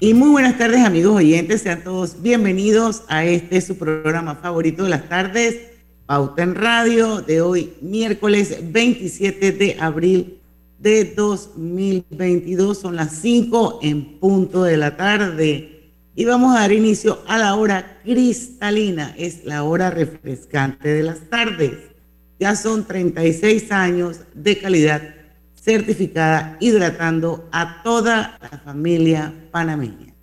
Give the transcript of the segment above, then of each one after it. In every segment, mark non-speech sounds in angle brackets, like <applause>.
Y muy buenas tardes amigos oyentes, sean todos bienvenidos a este su programa favorito de las tardes, Pauta en Radio, de hoy miércoles 27 de abril de 2022, son las 5 en punto de la tarde. Y vamos a dar inicio a la hora cristalina, es la hora refrescante de las tardes. Ya son 36 años de calidad certificada hidratando a toda la familia panameña.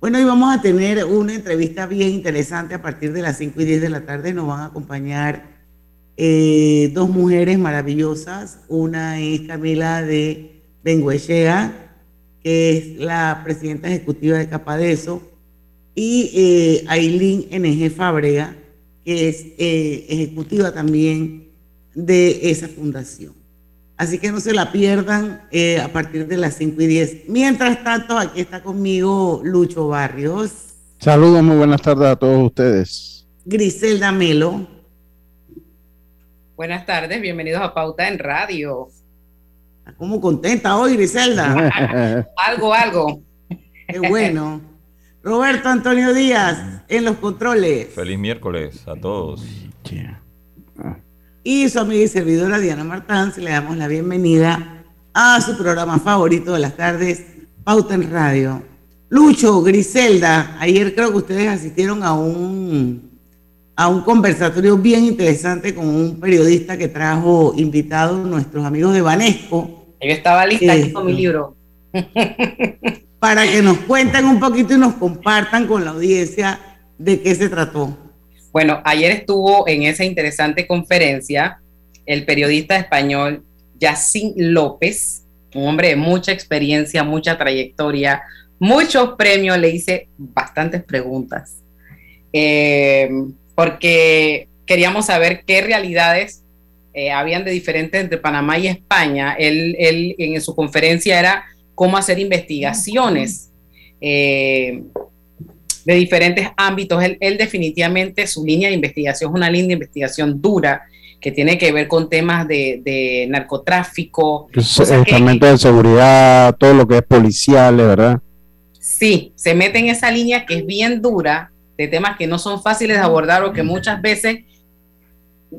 Bueno, hoy vamos a tener una entrevista bien interesante a partir de las 5 y 10 de la tarde. Nos van a acompañar eh, dos mujeres maravillosas. Una es Camila de Benguechea, que es la presidenta ejecutiva de Capadeso, y eh, Aileen NG Fábrega, que es eh, ejecutiva también de esa fundación. Así que no se la pierdan eh, a partir de las 5 y 10. Mientras tanto, aquí está conmigo Lucho Barrios. Saludos, muy buenas tardes a todos ustedes. Griselda Melo. Buenas tardes, bienvenidos a Pauta en Radio. ¿Cómo contenta hoy, Griselda? <laughs> algo, algo. Qué bueno. Roberto Antonio Díaz, en los controles. Feliz miércoles a todos. Y su amiga y servidora Diana Martán, le damos la bienvenida a su programa favorito de las tardes, Pauta en Radio. Lucho, Griselda, ayer creo que ustedes asistieron a un, a un conversatorio bien interesante con un periodista que trajo invitados nuestros amigos de Banesco. Yo estaba lista aquí con mi libro. Para que nos cuenten un poquito y nos compartan con la audiencia de qué se trató. Bueno, ayer estuvo en esa interesante conferencia el periodista español Yacín López, un hombre de mucha experiencia, mucha trayectoria, muchos premios, le hice bastantes preguntas, eh, porque queríamos saber qué realidades eh, habían de diferentes entre Panamá y España. Él, él, en su conferencia era cómo hacer investigaciones. Eh, de diferentes ámbitos. Él, definitivamente, su línea de investigación es una línea de investigación dura que tiene que ver con temas de, narcotráfico. De seguridad, todo lo que es policial, ¿verdad? Sí, se mete en esa línea que es bien dura, de temas que no son fáciles de abordar o que muchas veces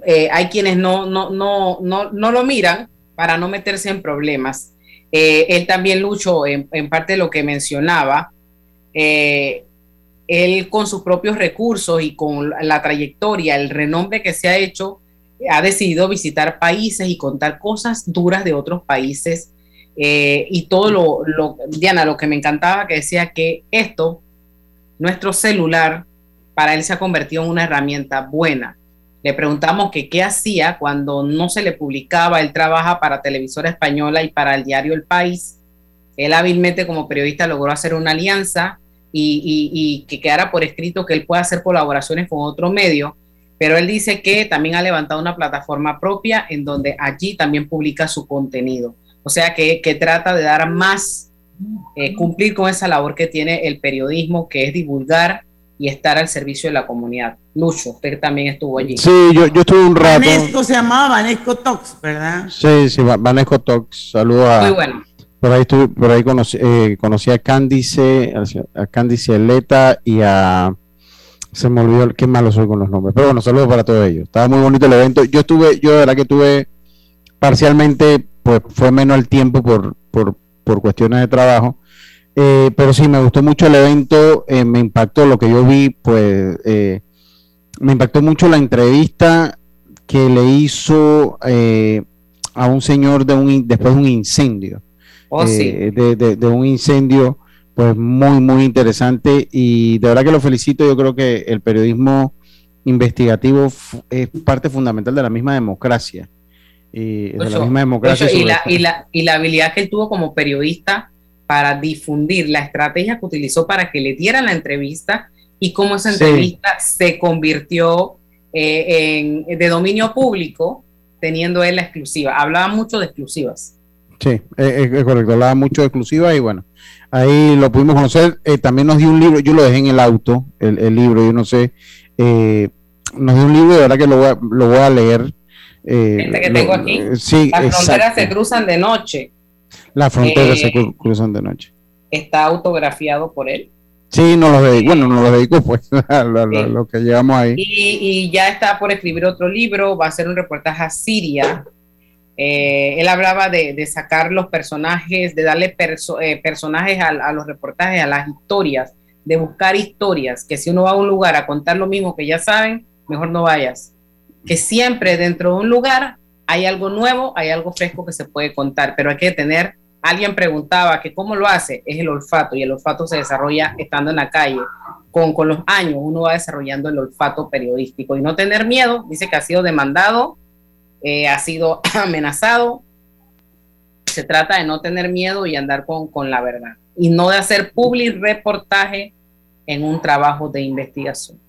eh, hay quienes no, no, no, no, lo miran para no meterse en problemas. Eh, él también luchó en, parte de lo que mencionaba, eh, él con sus propios recursos y con la trayectoria, el renombre que se ha hecho, ha decidido visitar países y contar cosas duras de otros países. Eh, y todo lo, Diana, lo que me encantaba que decía que esto, nuestro celular, para él se ha convertido en una herramienta buena. Le preguntamos que qué hacía cuando no se le publicaba, él trabaja para Televisora Española y para el diario El País. Él hábilmente como periodista logró hacer una alianza y, que quedara por escrito que él pueda hacer colaboraciones con otro medio, pero él dice que también ha levantado una plataforma propia en donde allí también publica su contenido. O sea que, trata de dar más, eh, cumplir con esa labor que tiene el periodismo, que es divulgar y estar al servicio de la comunidad. Lucho, usted también estuvo allí. Sí, yo, yo estuve un rato. Vanesco se llamaba Vanesco Talks, ¿verdad? Sí, sí, Vanesco Talks. Saludos a, Muy bueno. Por ahí, estuve, por ahí conocí, eh, conocí a Candice, a Candice Leta y a... Se me olvidó, qué malo soy con los nombres. Pero bueno, saludos para todos ellos. Estaba muy bonito el evento. Yo estuve, yo de verdad que tuve parcialmente, pues fue menos el tiempo por, por, por cuestiones de trabajo. Eh, pero sí, me gustó mucho el evento, eh, me impactó lo que yo vi, pues me impactó mucho la entrevista que le hizo a un señor de un, después de un incendio. Oh, eh, de, un incendio, pues muy, muy interesante. Y de verdad que lo felicito. Yo creo que el periodismo investigativo es parte fundamental de la misma democracia. Y, de la misma democracia y, la, y, la, y la habilidad que él tuvo como periodista para difundir la estrategia que utilizó para que le dieran la entrevista y cómo esa entrevista se convirtió eh, en, de dominio público, teniendo él la exclusiva. Hablaba mucho de exclusivas. Sí, es, correcto, hablaba mucho de exclusivas y bueno, ahí lo pudimos conocer. Eh, también nos dio un libro, yo lo dejé en el auto, el, libro, yo no sé, eh, nos dio un libro, de verdad que lo voy a, lo voy a leer. este que tengo aquí. Sí, Las fronteras se cruzan de noche. Las fronteras se cruzan de noche. Está autografiado por él. Sí, nos lo dedicó, bueno, nos lo dedicó pues <laughs> lo, que llevamos ahí. Y, ya está por escribir otro libro, va a ser un reportaje a Siria. Eh, él hablaba de, sacar los personajes, de darle eh, personajes a, los reportajes, a las historias, de buscar historias, que si uno va a un lugar a contar lo mismo que ya saben, mejor no vayas. Que siempre dentro de un lugar hay algo nuevo, hay algo fresco que se puede contar, pero hay que tener alguien preguntaba que cómo lo hace, es el olfato y el olfato se desarrolla estando en la calle. Con, con los años uno va desarrollando el olfato periodístico y no tener miedo, dice que ha sido demandado, eh, ha sido <clears throat> amenazado. Se trata de no tener miedo y andar con, con la verdad y no de hacer public reportaje en un trabajo de investigación.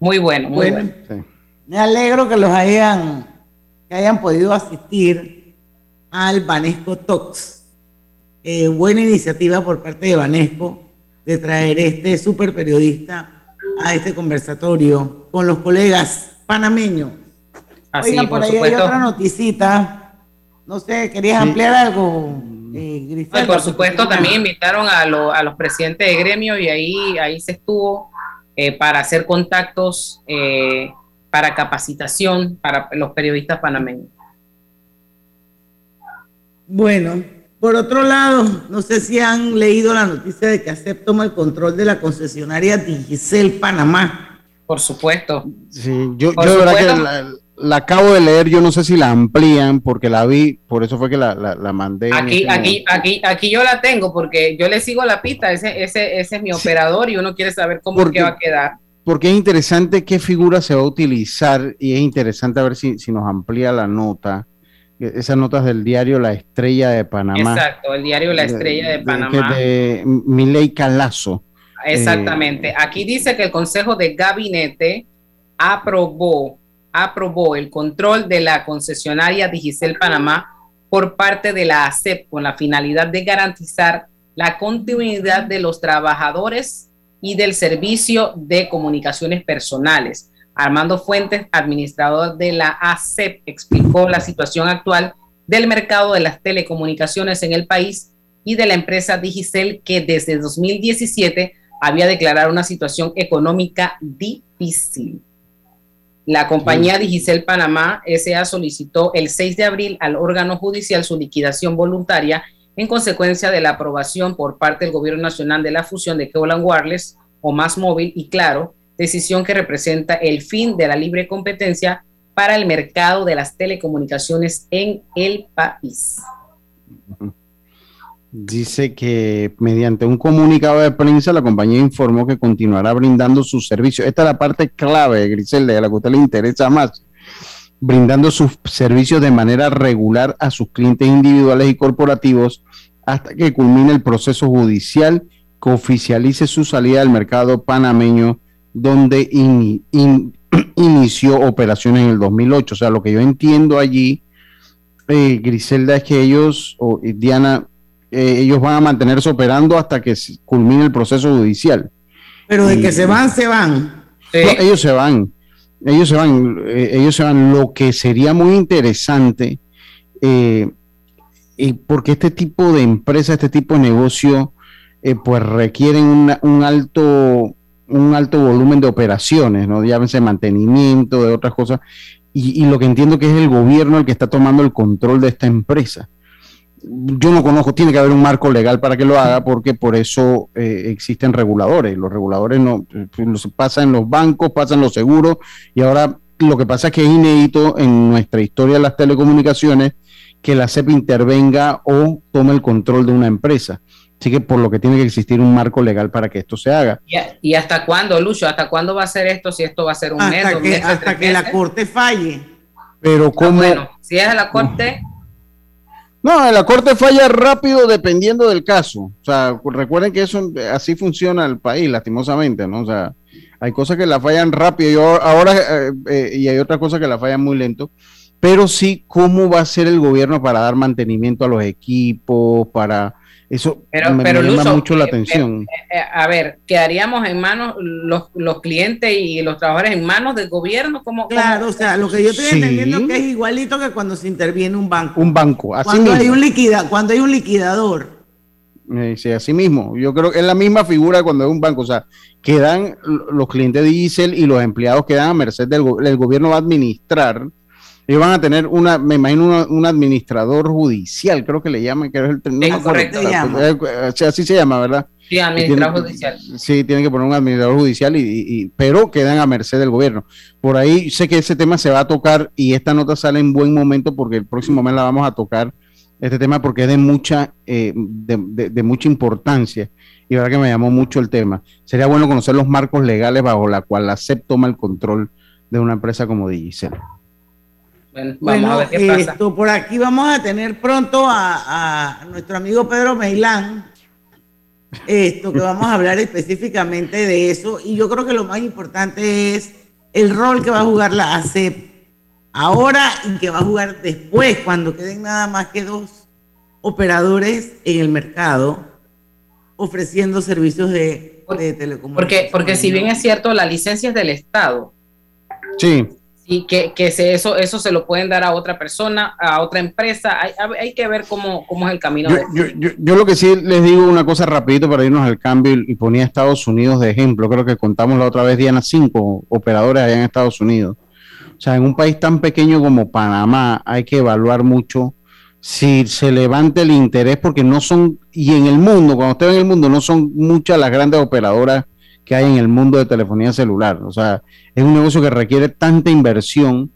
Muy bueno, muy bueno. Me alegro que los hayan, que hayan podido asistir al Banesco Talks. Eh, buena iniciativa por parte de Banesco de traer este super periodista a este conversatorio con los colegas panameños. Así, Oigan, por, ahí hay otra noticita. No sé, ¿querías ampliar algo? Eh, por supuesto, también invitaron a, a, los presidentes de gremio y ahí, ahí se estuvo eh, para hacer contactos, eh, para capacitación para los periodistas panameños. Bueno, por otro lado, no sé si han leído la noticia de que ACEP toma el control de la concesionaria Digicel Panamá. Por supuesto. Sí, yo, yo de verdad que la, acabo de leer, yo no sé si la amplían porque la vi, por eso fue que la, la, mandé. Aquí, este aquí, aquí, aquí yo la tengo porque yo le sigo la pista, ese, ese, ese es mi operador y uno quiere saber cómo va a quedar. Porque es interesante qué figura se va a utilizar y es interesante a ver si, si nos amplía la nota esas notas del diario La Estrella de Panamá. Exacto, el diario La Estrella de, Panamá. De, Miley Calazo. Exactamente. Aquí dice que el Consejo de Gabinete aprobó, aprobó el control de la concesionaria Digicel Panamá por parte de la ACEP con la finalidad de garantizar la continuidad de los trabajadores y del servicio de comunicaciones personales Armando Fuentes, administrador de la ACEP, explicó la situación actual del mercado de las telecomunicaciones en el país y de la empresa Digicel que desde 2017 había declarado una situación económica difícil. La compañía Digicel Panamá SA solicitó el 6 de abril al órgano judicial su liquidación voluntaria en consecuencia de la aprobación por parte del Gobierno Nacional de la fusión de Keolan Wireless o Más Móvil y Claro decisión que representa el fin de la libre competencia para el mercado de las telecomunicaciones en el país. Dice que mediante un comunicado de prensa la compañía informó que continuará brindando sus servicios. Esta es la parte clave, Griselda, de la que a usted le interesa más. Brindando sus servicios de manera regular a sus clientes individuales y corporativos hasta que culmine el proceso judicial que oficialice su salida del mercado panameño donde <clears throat> inició operaciones en el 2008. O sea, lo que yo entiendo allí, eh, Griselda, es que ellos, o Diana, eh, ellos van a mantenerse operando hasta que culmine el proceso judicial. Pero de que se van, se van. ellos se van. Ellos se van, eh, ellos se van. Lo que sería muy interesante, porque este tipo de empresa, este tipo de negocio, pues requieren un alto un alto volumen de operaciones, ¿no? Llámese mantenimiento, de otras cosas. Y, lo que entiendo que es el gobierno el que está tomando el control de esta empresa. Yo no conozco, tiene que haber un marco legal para que lo haga, porque por eso eh, existen reguladores. Los reguladores no pues, pasan en los bancos, pasan los seguros, y ahora lo que pasa es que es inédito en nuestra historia de las telecomunicaciones que la CEP intervenga o tome el control de una empresa. Así que por lo que tiene que existir un marco legal para que esto se haga. ¿Y, hasta cuándo, Lucho? ¿Hasta cuándo va a ser esto? Si esto va a ser un mes, que, Hasta que la corte falle. Pero como... bueno, si es a la corte... No, la corte falla rápido dependiendo del caso. O sea, recuerden que eso así funciona el país, lastimosamente, ¿no? O sea, hay cosas que la fallan rápido y ahora eh, eh, y hay otras cosas que la fallan muy lento. Pero sí, ¿cómo va a ser el gobierno para dar mantenimiento a los equipos, para eso pero, me, llama mucho la atención. a ver, ¿quedaríamos en manos los, los, clientes y los trabajadores en manos del gobierno? como claro, o sea, lo que yo estoy entendiendo que es igualito que cuando se interviene un banco. Un banco, así cuando Hay un liquida, cuando hay un liquidador. Eh, sí, así mismo. Yo creo que es la misma figura cuando hay un banco. O sea, quedan los clientes de diésel y los empleados quedan a merced del el gobierno va a administrar ellos van a tener una, me imagino, un administrador judicial, creo que le llaman, que es el no correcto, así se llama, ¿verdad? Sí, administrador judicial. Sí, tienen que poner un administrador judicial, y, pero quedan a merced del gobierno. Por ahí sé que ese tema se va a tocar y esta nota sale en buen momento porque el próximo mes la vamos a tocar, este tema, porque es de mucha, eh, de, mucha importancia y verdad que me llamó mucho el tema. Sería bueno conocer los marcos legales bajo la cual la CEP toma el control de una empresa como Digicel. Bueno, Esto, por aquí vamos a tener pronto a, nuestro amigo Pedro Meilán. Esto, que vamos a hablar específicamente de eso. Y yo creo que lo más importante es el rol que va a jugar la ACEP ahora y que va a jugar después, cuando queden nada más que dos operadores en el mercado ofreciendo servicios de, de telecomunicaciones. Porque, porque si bien es cierto, la licencia es del Estado. Sí y que, que se, eso, eso se lo pueden dar a otra persona, a otra empresa. Hay, hay que ver cómo, cómo, es el camino. Yo, yo, yo, lo que sí les digo una cosa rapidito para irnos al cambio y, ponía Estados Unidos de ejemplo. Creo que contamos la otra vez, Diana, cinco operadores allá en Estados Unidos. O sea, en un país tan pequeño como Panamá hay que evaluar mucho si se levanta el interés porque no son, y en el mundo, cuando usted ve en el mundo, no son muchas las grandes operadoras que hay en el mundo de telefonía celular. O sea, es un negocio que requiere tanta inversión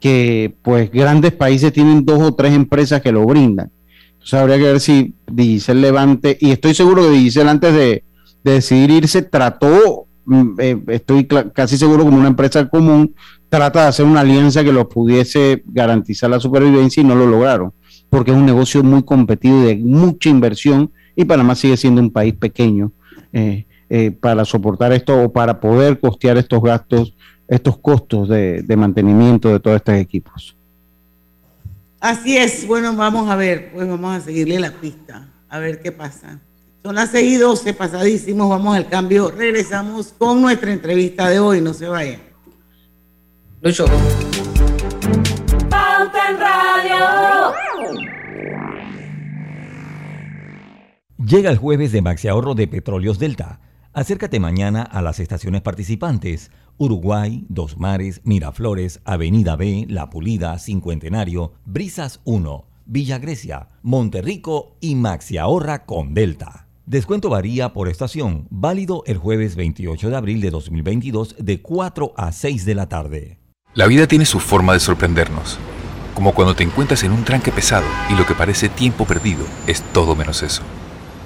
que pues grandes países tienen dos o tres empresas que lo brindan. Entonces habría que ver si Digicel levante, y estoy seguro que Digicel antes de, decidir irse trató, mm, eh, estoy casi seguro como una empresa común, trata de hacer una alianza que los pudiese garantizar la supervivencia y no lo lograron, porque es un negocio muy competido y de mucha inversión y Panamá sigue siendo un país pequeño. Eh, eh, para soportar esto o para poder costear estos gastos, estos costos de, mantenimiento de todos estos equipos. Así es, bueno, vamos a ver, pues vamos a seguirle la pista, a ver qué pasa. Son las 6 y 12, pasadísimos, vamos al cambio, regresamos con nuestra entrevista de hoy, no se vayan. Lucho. Pauta en Radio. Llega el jueves de Maxi Ahorro de Petróleos Delta Acércate mañana a las estaciones participantes Uruguay, Dos Mares, Miraflores, Avenida B, La Pulida, Cincuentenario, Brisas 1, Villa Grecia, Monterrico y Maxi Ahorra con Delta. Descuento varía por estación, válido el jueves 28 de abril de 2022 de 4 a 6 de la tarde. La vida tiene su forma de sorprendernos, como cuando te encuentras en un tranque pesado y lo que parece tiempo perdido es todo menos eso.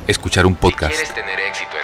Escuchar un podcast. quieres tener éxito en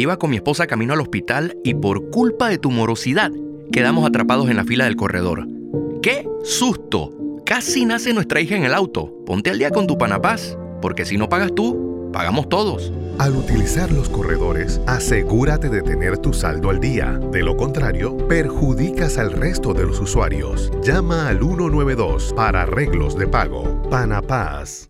Iba con mi esposa camino al hospital y por culpa de tu morosidad quedamos atrapados en la fila del corredor. ¡Qué susto! Casi nace nuestra hija en el auto. Ponte al día con tu Panapaz, porque si no pagas tú, pagamos todos. Al utilizar los corredores, asegúrate de tener tu saldo al día. De lo contrario, perjudicas al resto de los usuarios. Llama al 192 para arreglos de pago. Panapaz.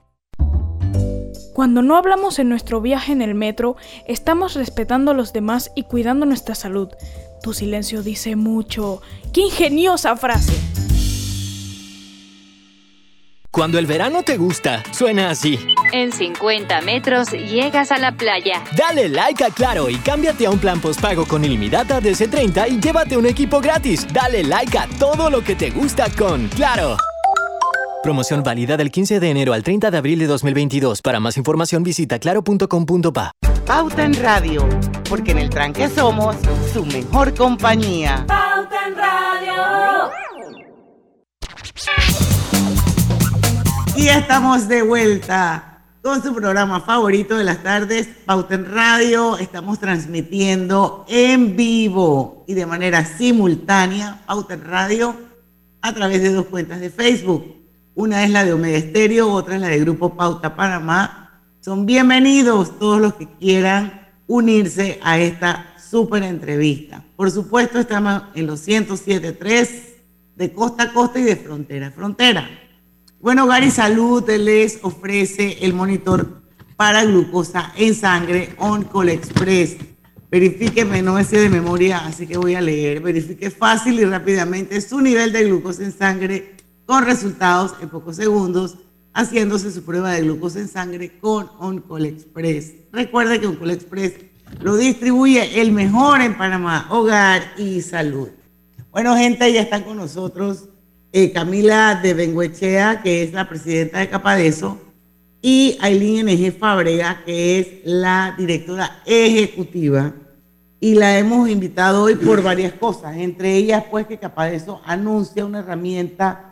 Cuando no hablamos en nuestro viaje en el metro, estamos respetando a los demás y cuidando nuestra salud. Tu silencio dice mucho. ¡Qué ingeniosa frase! Cuando el verano te gusta, suena así. En 50 metros llegas a la playa. Dale like a Claro y cámbiate a un plan postpago con ilimitada de C30 y llévate un equipo gratis. Dale like a todo lo que te gusta con Claro. Promoción válida del 15 de enero al 30 de abril de 2022. Para más información visita claro.com.pa. Pauta en Radio, porque en el tranque somos su mejor compañía. Pauta en Radio. Y estamos de vuelta con su programa favorito de las tardes, Pauta en Radio. Estamos transmitiendo en vivo y de manera simultánea Pauta en Radio a través de dos cuentas de Facebook una es la de Omega Estéreo, otra es la de Grupo Pauta Panamá. Son bienvenidos todos los que quieran unirse a esta súper entrevista. Por supuesto, estamos en los 107.3 de costa a costa y de frontera a frontera. Bueno, Gary Salud les ofrece el monitor para glucosa en sangre OnCall Express. Verifíqueme, no me sé de memoria, así que voy a leer. Verifique fácil y rápidamente su nivel de glucosa en sangre con resultados en pocos segundos, haciéndose su prueba de glucosa en sangre con OnCall Express. Recuerde que OnCall Express lo distribuye el mejor en Panamá, hogar y salud. Bueno, gente, ya están con nosotros eh, Camila de Benguechea, que es la presidenta de Capadeso, y Aileen NG Fabrega, que es la directora ejecutiva. Y la hemos invitado hoy por varias cosas, entre ellas, pues, que Capadeso anuncia una herramienta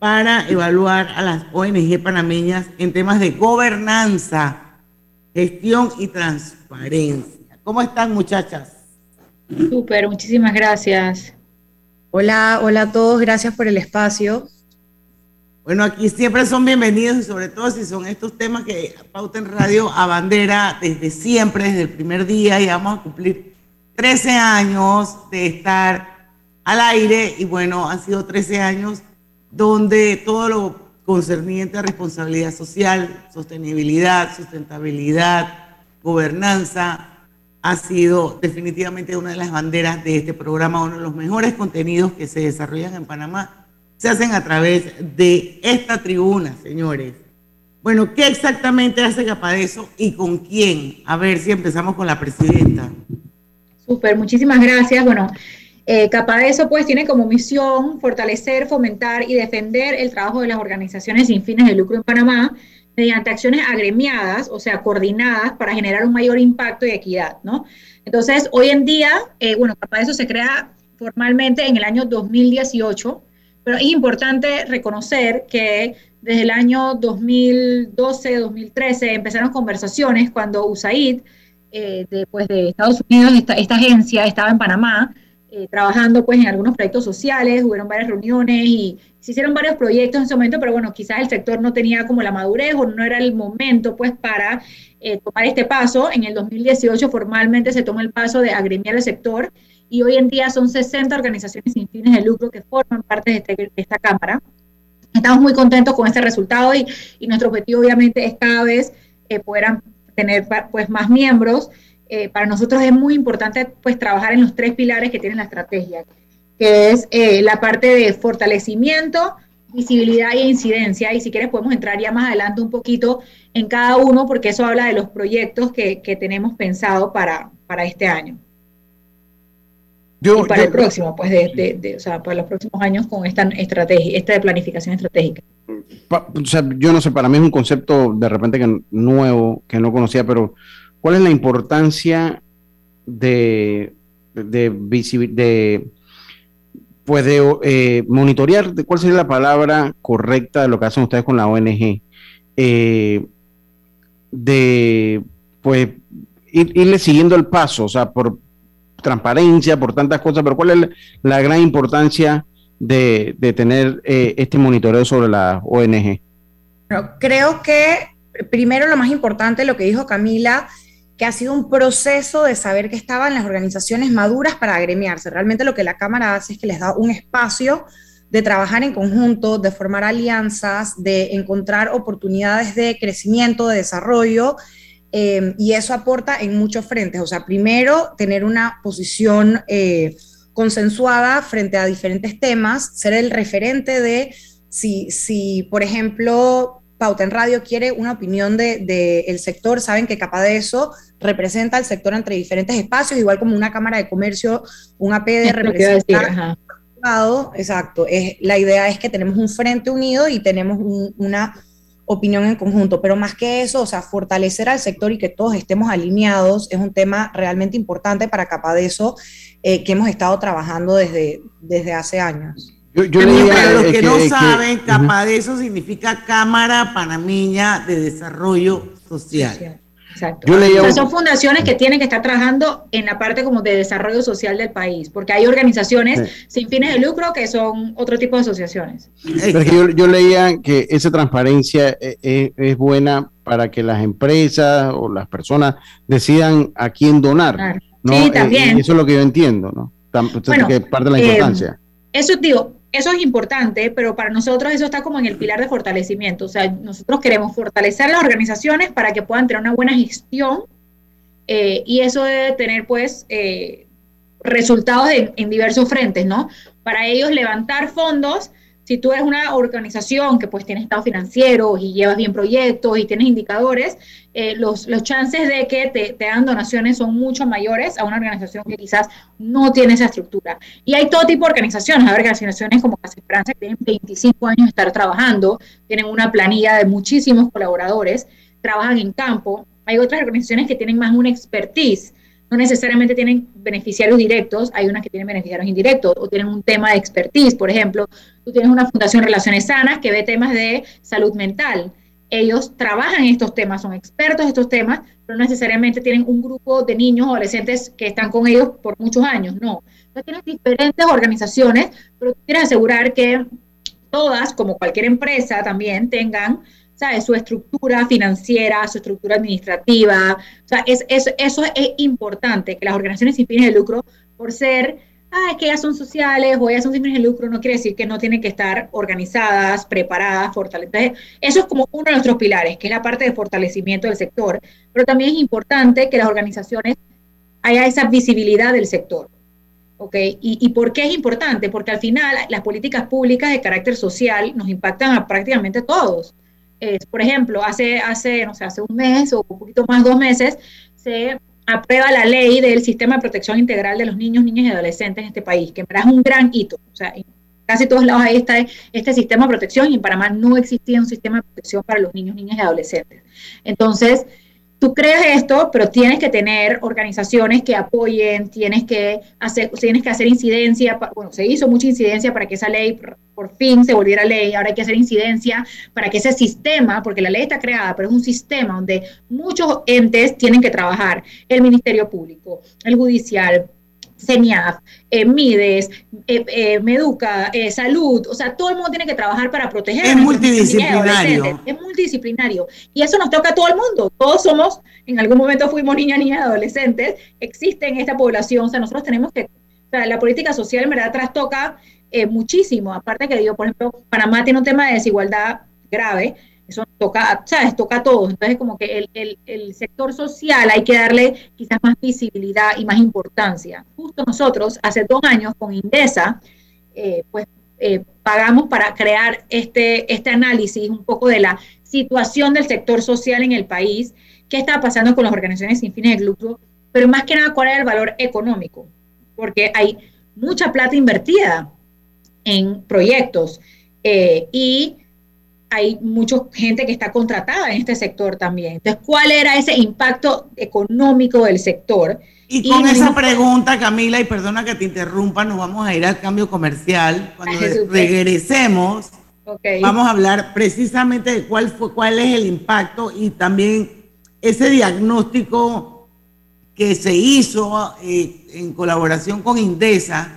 para evaluar a las ONG panameñas en temas de gobernanza, gestión y transparencia. ¿Cómo están muchachas? Súper, muchísimas gracias. Hola, hola a todos, gracias por el espacio. Bueno, aquí siempre son bienvenidos y sobre todo si son estos temas que Pauta en Radio abandera desde siempre, desde el primer día y vamos a cumplir 13 años de estar al aire y bueno, han sido 13 años donde todo lo concerniente a responsabilidad social, sostenibilidad, sustentabilidad, gobernanza, ha sido definitivamente una de las banderas de este programa, uno de los mejores contenidos que se desarrollan en Panamá, se hacen a través de esta tribuna, señores. Bueno, ¿qué exactamente hace Capadeso y con quién? A ver si empezamos con la presidenta. Súper, muchísimas gracias. Bueno, eh, Capadeso pues tiene como misión fortalecer, fomentar y defender el trabajo de las organizaciones sin fines de lucro en Panamá mediante acciones agremiadas, o sea, coordinadas para generar un mayor impacto y equidad, ¿no? Entonces, hoy en día, eh, bueno, Capadeso se crea formalmente en el año 2018, pero es importante reconocer que desde el año 2012, 2013 empezaron conversaciones cuando USAID, eh, de, pues, de Estados Unidos, esta, agencia estaba en Panamá, eh, trabajando pues en algunos proyectos sociales, hubieron varias reuniones y se hicieron varios proyectos en ese momento, pero bueno, quizás el sector no tenía como la madurez o no era el momento pues para eh, tomar este paso. En el 2018 formalmente se tomó el paso de agremiar el sector y hoy en día son 60 organizaciones sin fines de lucro que forman parte de, este, de esta Cámara. Estamos muy contentos con este resultado y, y nuestro objetivo obviamente es cada vez eh, poder tener pues, más miembros. Eh, para nosotros es muy importante pues, trabajar en los tres pilares que tiene la estrategia, que es eh, la parte de fortalecimiento, visibilidad e incidencia. Y si quieres podemos entrar ya más adelante un poquito en cada uno, porque eso habla de los proyectos que, que tenemos pensado para, para este año y para el próximo, pues, de, de, o sea, para los próximos años con esta estrategia, esta de planificación estratégica. o sea, yo no sé, para mí es un concepto de repente que nuevo, que no conocía, pero ¿cuál es la importancia de, de, de pues de eh, monitorear, cuál sería la palabra correcta de lo que hacen ustedes con la ONG? Eh, de, pues, irle siguiendo el paso, o sea, por, transparencia, por tantas cosas, pero ¿cuál es la, gran importancia de, tener eh, este monitoreo sobre la ONG? creo que primero lo más importante, lo que dijo Camila, que ha sido un proceso de saber que estaban las organizaciones maduras para agremiarse. Realmente lo que la Cámara hace es que les da un espacio de trabajar en conjunto, de formar alianzas, de encontrar oportunidades de crecimiento, de desarrollo Em, y eso aporta en muchos frentes. O sea, primero, tener una posición eh, consensuada frente a diferentes temas, ser el referente de si, si por ejemplo, Pauta en Radio quiere una opinión del de, el sector, saben que capaz de eso representa al sector entre diferentes espacios, igual como una Cámara de Comercio, un APD representa... Exacto, es, la idea es que tenemos un frente unido y tenemos una opinión en conjunto, pero más que eso, o sea, fortalecer al sector y que todos estemos alineados es un tema realmente importante para capa de eso eh, que hemos estado trabajando desde, desde hace años. Yo, para los que, no saben, capa de eso significa Cámara Panameña de Desarrollo Social. Exacto. son fundaciones que tienen que estar trabajando en la parte como de desarrollo social del país, porque hay organizaciones sin fines de lucro que son otro tipo de asociaciones. yo, leía que esa transparencia eh, eh, es, buena para que las empresas o las personas decidan a quién donar. Sí, eh, también. eso es lo que yo entiendo, ¿no? que parte de la importancia. eso digo, eso es importante, pero para nosotros eso está como en el pilar de fortalecimiento. O sea, nosotros queremos fortalecer las organizaciones para que puedan tener una buena gestión eh, y eso debe tener pues eh, resultados en diversos frentes, ¿no? Para ellos levantar fondos si tú eres una organización que pues tiene estado financiero y llevas bien proyectos y tienes indicadores, eh, los, los chances de que te, te dan donaciones son mucho mayores a una organización que quizás no tiene esa estructura. Y hay todo tipo de organizaciones, hay organizaciones como Casa Esperanza que tienen 25 años de estar trabajando, tienen una planilla de muchísimos colaboradores, trabajan en campo. Hay otras organizaciones que tienen más una expertise no necesariamente tienen beneficiarios directos, hay unas que tienen beneficiarios indirectos o tienen un tema de expertise. Por ejemplo, tú tienes una fundación Relaciones Sanas que ve temas de salud mental. Ellos trabajan en estos temas, son expertos en estos temas, pero no necesariamente tienen un grupo de niños o adolescentes que están con ellos por muchos años, no. Entonces tienes diferentes organizaciones, pero tú quieres asegurar que todas, como cualquier empresa también, tengan su estructura financiera, su estructura administrativa. O sea, es, eso es importante, que las organizaciones sin fines de lucro, por ser, ah, que ellas son sociales o ellas son sin fines de lucro, no quiere decir que no tienen que estar organizadas, preparadas, fortalecidas. Eso es como uno de nuestros pilares, que es la parte de fortalecimiento del sector. Pero también es importante que las organizaciones haya esa visibilidad del sector. ¿ok? ¿Y, ¿Y, por qué es importante? Porque al final las políticas públicas de carácter social nos impactan a prácticamente todos. Por ejemplo, hace, hace, no sé, hace un mes o un poquito más, dos meses, se aprueba la ley del sistema de protección integral de los niños, niñas y adolescentes en este país, que en es un gran hito. O sea, en casi todos lados ahí está este sistema de protección y en Panamá no existía un sistema de protección para los niños, niñas y adolescentes. Entonces, tú creas esto, pero tienes que tener organizaciones que apoyen, tienes que hacer, tienes que hacer incidencia, bueno, se hizo mucha incidencia para que esa ley por fin se volviera ley, ahora hay que hacer incidencia para que ese sistema, porque la ley está creada, pero es un sistema donde muchos entes tienen que trabajar, el Ministerio Público, el Judicial, CENIAF, eh, MIDES, eh, eh, Meduca, Salud, o sea, todo el mundo tiene que trabajar para proteger. Es multidisciplinario. Es multidisciplinario. Y eso nos toca a todo el mundo. Todos somos, en algún momento fuimos niñas, niñas, adolescentes, existe en esta población, o sea, nosotros tenemos que, o sea, la política social en verdad trastoca muchísimo. Aparte que digo, por ejemplo, Panamá tiene un tema de desigualdad grave, eso toca, ¿sabes? Toca a todos. Entonces, como que el, el, el, sector social hay que darle quizás más visibilidad y más importancia. Justo nosotros, hace dos años, con Indesa, eh, pues eh, pagamos para crear este, este análisis un poco de la situación del sector social en el país, qué estaba pasando con las organizaciones sin fines de lucro, pero más que nada cuál era el valor económico, porque hay mucha plata invertida en proyectos eh, y hay mucha gente que está contratada en este sector también. Entonces, ¿cuál era ese impacto económico del sector? Y con esa pregunta, Camila, y perdona que te interrumpa, nos vamos a ir al cambio comercial. Cuando regresemos, vamos a hablar precisamente de cuál, fue, cuál es el impacto y también ese diagnóstico que se hizo eh, en colaboración con Indesa.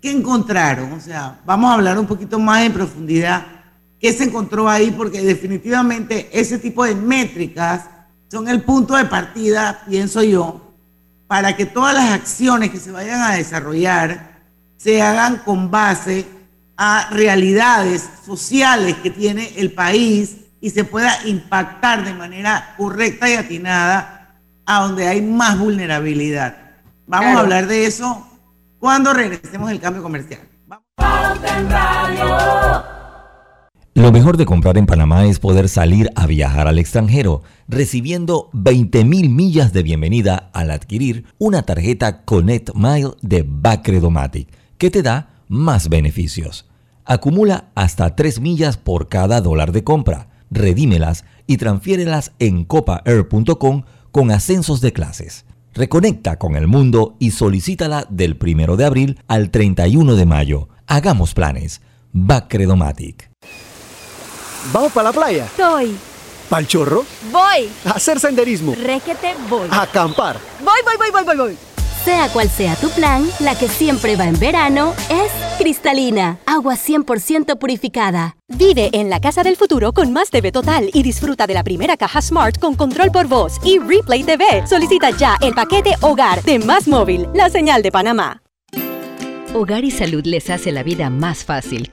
¿Qué encontraron? O sea, vamos a hablar un poquito más en profundidad qué se encontró ahí, porque definitivamente ese tipo de métricas son el punto de partida, pienso yo, para que todas las acciones que se vayan a desarrollar se hagan con base a realidades sociales que tiene el país y se pueda impactar de manera correcta y atinada a donde hay más vulnerabilidad. Vamos a hablar de eso cuando regresemos del cambio comercial. Lo mejor de comprar en Panamá es poder salir a viajar al extranjero, recibiendo 20.000 millas de bienvenida al adquirir una tarjeta Connect Mile de Bacredomatic, que te da más beneficios. Acumula hasta 3 millas por cada dólar de compra, redímelas y transfiérelas en copaair.com con ascensos de clases. Reconecta con el mundo y solicítala del 1 de abril al 31 de mayo. Hagamos planes. Bacredomatic. ¿Vamos para la playa? Soy. ¿Pal chorro? Voy. A hacer senderismo. Réquete, voy. A acampar. Voy, voy, voy, voy, voy, voy. Sea cual sea tu plan, la que siempre va en verano es cristalina, agua 100% purificada. Vive en la casa del futuro con más TV total y disfruta de la primera caja Smart con control por voz y Replay TV. Solicita ya el paquete Hogar de Más Móvil, la señal de Panamá. Hogar y Salud les hace la vida más fácil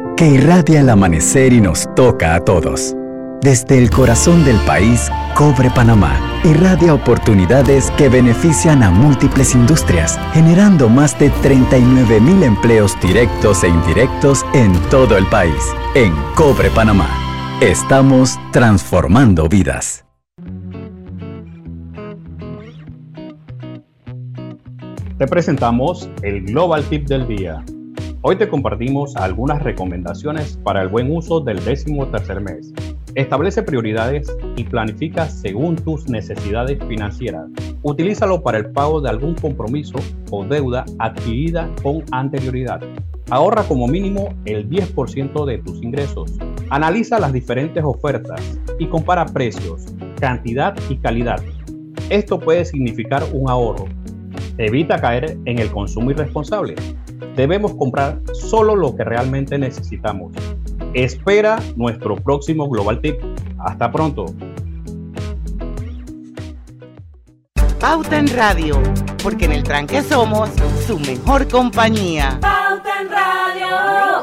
que irradia el amanecer y nos toca a todos. Desde el corazón del país, Cobre Panamá irradia oportunidades que benefician a múltiples industrias, generando más de 39 mil empleos directos e indirectos en todo el país. En Cobre Panamá, estamos transformando vidas. Te presentamos el Global Tip del Día Hoy te compartimos algunas recomendaciones para el buen uso del décimo tercer mes. Establece prioridades y planifica según tus necesidades financieras. Utilízalo para el pago de algún compromiso o deuda adquirida con anterioridad. Ahorra como mínimo el 10% de tus ingresos. Analiza las diferentes ofertas y compara precios, cantidad y calidad. Esto puede significar un ahorro. Evita caer en el consumo irresponsable debemos comprar solo lo que realmente necesitamos. Espera nuestro próximo Global Tip. Hasta pronto. Pauta en Radio, porque en el tranque somos su mejor compañía. Pauta en Radio.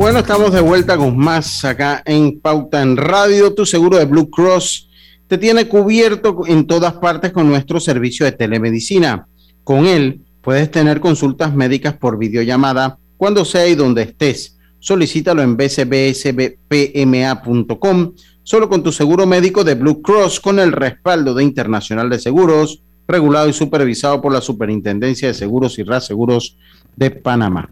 Bueno, estamos de vuelta con más acá en Pauta en Radio. Tu seguro de Blue Cross te tiene cubierto en todas partes con nuestro servicio de telemedicina. Con él puedes tener consultas médicas por videollamada cuando sea y donde estés. Solicítalo en bcbsbpma.com solo con tu seguro médico de Blue Cross con el respaldo de Internacional de Seguros, regulado y supervisado por la Superintendencia de Seguros y Reaseguros de Panamá.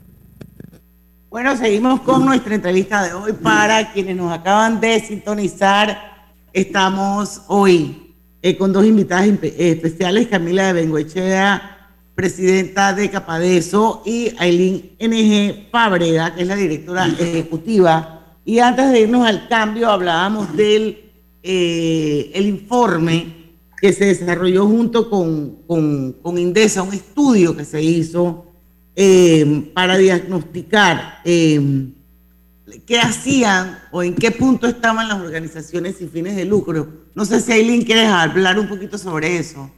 Bueno, seguimos con nuestra entrevista de hoy. Para quienes nos acaban de sintonizar, estamos hoy eh, con dos invitadas especiales, Camila de Bengoechea, presidenta de Capadeso, y Aileen NG Fábrega, que es la directora ejecutiva. Y antes de irnos al cambio, hablábamos del eh, el informe que se desarrolló junto con, con, con Indesa, un estudio que se hizo eh, para diagnosticar eh, qué hacían o en qué punto estaban las organizaciones sin fines de lucro. No sé si Aileen quieres hablar un poquito sobre eso.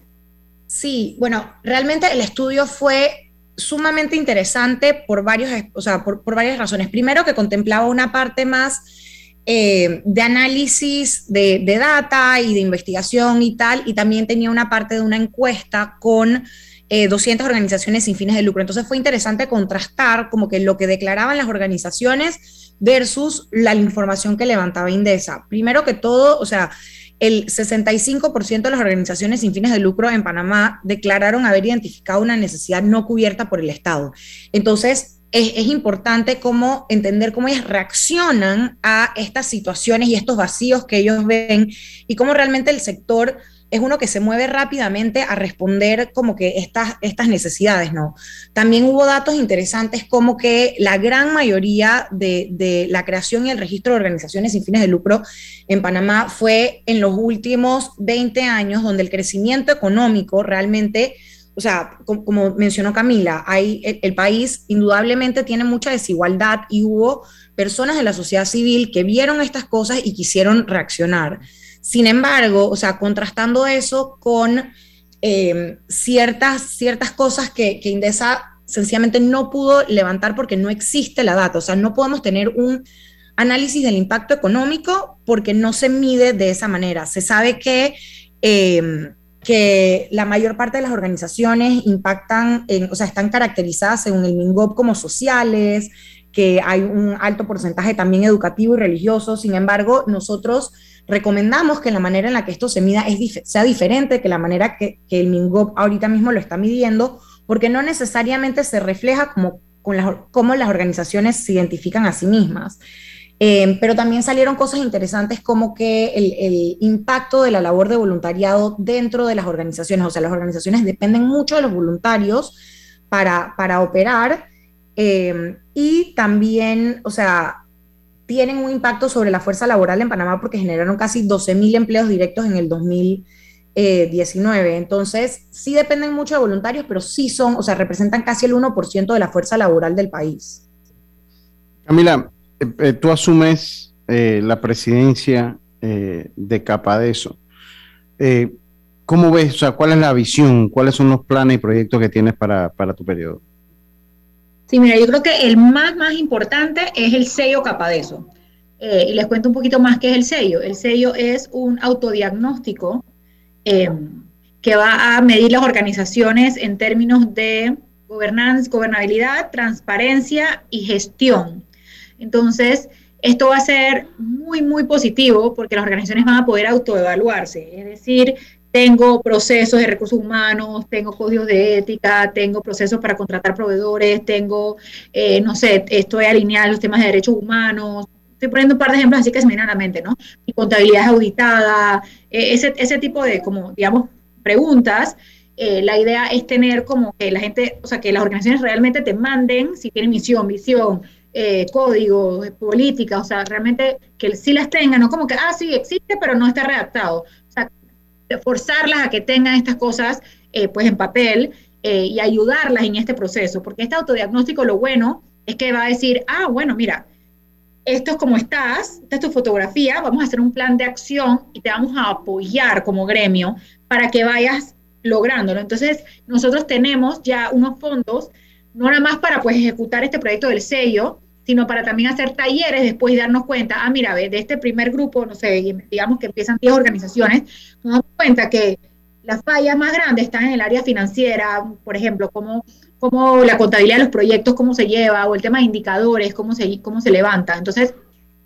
Sí, bueno, realmente el estudio fue sumamente interesante por, varios, o sea, por, varias razones. Primero, que contemplaba una parte más eh, de análisis de, de, data y de investigación y tal, y también tenía una parte de una encuesta con 200 eh, organizaciones sin fines de lucro. Entonces fue interesante contrastar como que lo que declaraban las organizaciones versus la información que levantaba Indesa. Primero que todo, o sea, el 65% de las organizaciones sin fines de lucro en Panamá declararon haber identificado una necesidad no cubierta por el Estado. Entonces, es, es, importante cómo entender cómo ellas reaccionan a estas situaciones y estos vacíos que ellos ven y cómo realmente el sector es uno que se mueve rápidamente a responder como que estas, estas necesidades, ¿no? También hubo datos interesantes como que la gran mayoría de, de, la creación y el registro de organizaciones sin fines de lucro en Panamá fue en los últimos 20 años, donde el crecimiento económico realmente... O sea, como, mencionó Camila, hay, el, el país indudablemente tiene mucha desigualdad y hubo personas de la sociedad civil que vieron estas cosas y quisieron reaccionar. Sin embargo, o sea, contrastando eso con eh, ciertas, ciertas cosas que, que Indesa sencillamente no pudo levantar porque no existe la data, o sea, no podemos tener un análisis del impacto económico porque no se mide de esa manera. Se sabe que, eh, que la mayor parte de las organizaciones impactan, en, o sea, están caracterizadas según el MINGOP como sociales, que hay un alto porcentaje también educativo y religioso. Sin embargo, nosotros recomendamos que la manera en la que esto se mida sea diferente que la manera que, el MINGOP ahorita mismo lo está midiendo, porque no necesariamente se refleja como, con las, cómo las organizaciones se identifican a sí mismas. Eh, pero también salieron cosas interesantes como que el, el, impacto de la labor de voluntariado dentro de las organizaciones, o sea, las organizaciones dependen mucho de los voluntarios para, para operar eh, y también, o sea, tienen un impacto sobre la fuerza laboral en Panamá porque generaron casi 12 mil empleos directos en el 2019. Entonces, sí dependen mucho de voluntarios, pero sí son, o sea, representan casi el 1% de la fuerza laboral del país. Camila, eh, eh, tú asumes eh, la presidencia eh, de Capadeso. ¿Cómo ves? O sea, ¿cuál es la visión? ¿Cuáles son los planes y proyectos que tienes para, para tu periodo? Sí, mira, yo creo que el más, más importante es el sello Capadeso. Eh, y les cuento un poquito más qué es el sello. El sello es un autodiagnóstico eh, que va a medir las organizaciones en términos de gobernanza, gobernabilidad, transparencia y gestión. Entonces, esto va a ser muy, muy positivo porque las organizaciones van a poder autoevaluarse, es decir, tengo procesos de recursos humanos, tengo códigos de ética, tengo procesos para contratar proveedores, tengo, eh, no sé, estoy alineada a los temas de derechos humanos. Estoy poniendo un par de ejemplos así que se me vienen a la mente, ¿no? Mi contabilidad auditada, eh, ese, ese tipo de, como, digamos, preguntas. Eh, la idea es tener como que la gente, o sea, que las organizaciones realmente te manden si tienen misión, visión, eh, códigos, política, o sea, realmente que sí las tengan, no como que, ah, sí, existe, pero no está redactado forzarlas a que tengan estas cosas eh, pues en papel eh, y ayudarlas en este proceso, porque este autodiagnóstico lo bueno es que va a decir, ah, bueno, mira, esto es como estás, esta es tu fotografía, vamos a hacer un plan de acción y te vamos a apoyar como gremio para que vayas lográndolo. Entonces, nosotros tenemos ya unos fondos, no nada más para pues ejecutar este proyecto del sello, sino para también hacer talleres después y darnos cuenta, ah, mira, de este primer grupo, no sé, digamos que empiezan 10 organizaciones, nos damos cuenta que las fallas más grandes están en el área financiera, por ejemplo, cómo, cómo la contabilidad de los proyectos, cómo se lleva, o el tema de indicadores, cómo se, cómo se levanta. Entonces,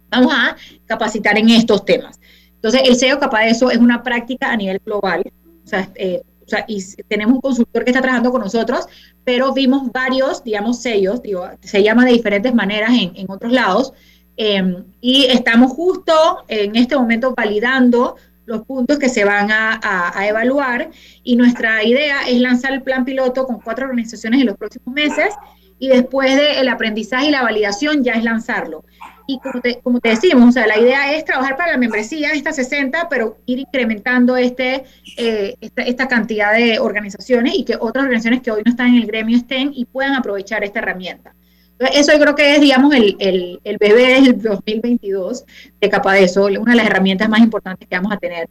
vamos a capacitar en estos temas. Entonces, el SEO capaz de eso es una práctica a nivel global. O sea, eh, o sea, y tenemos un consultor que está trabajando con nosotros, pero vimos varios, digamos, sellos, digo, se llama de diferentes maneras en, en otros lados, eh, y estamos justo en este momento validando los puntos que se van a, a, a, evaluar y nuestra idea es lanzar el plan piloto con cuatro organizaciones en los próximos meses y después del aprendizaje y la validación ya es lanzarlo. Y como te, como te decimos, o sea, la idea es trabajar para la membresía, esta 60, pero ir incrementando este, eh, esta, esta, cantidad de organizaciones y que otras organizaciones que hoy no están en el gremio estén y puedan aprovechar esta herramienta. Eso yo creo que es, digamos, el, el, el bebé del 2022 de Capadeso, una de las herramientas más importantes que vamos a tener.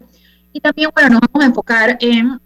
Y también, bueno, nos vamos a enfocar en,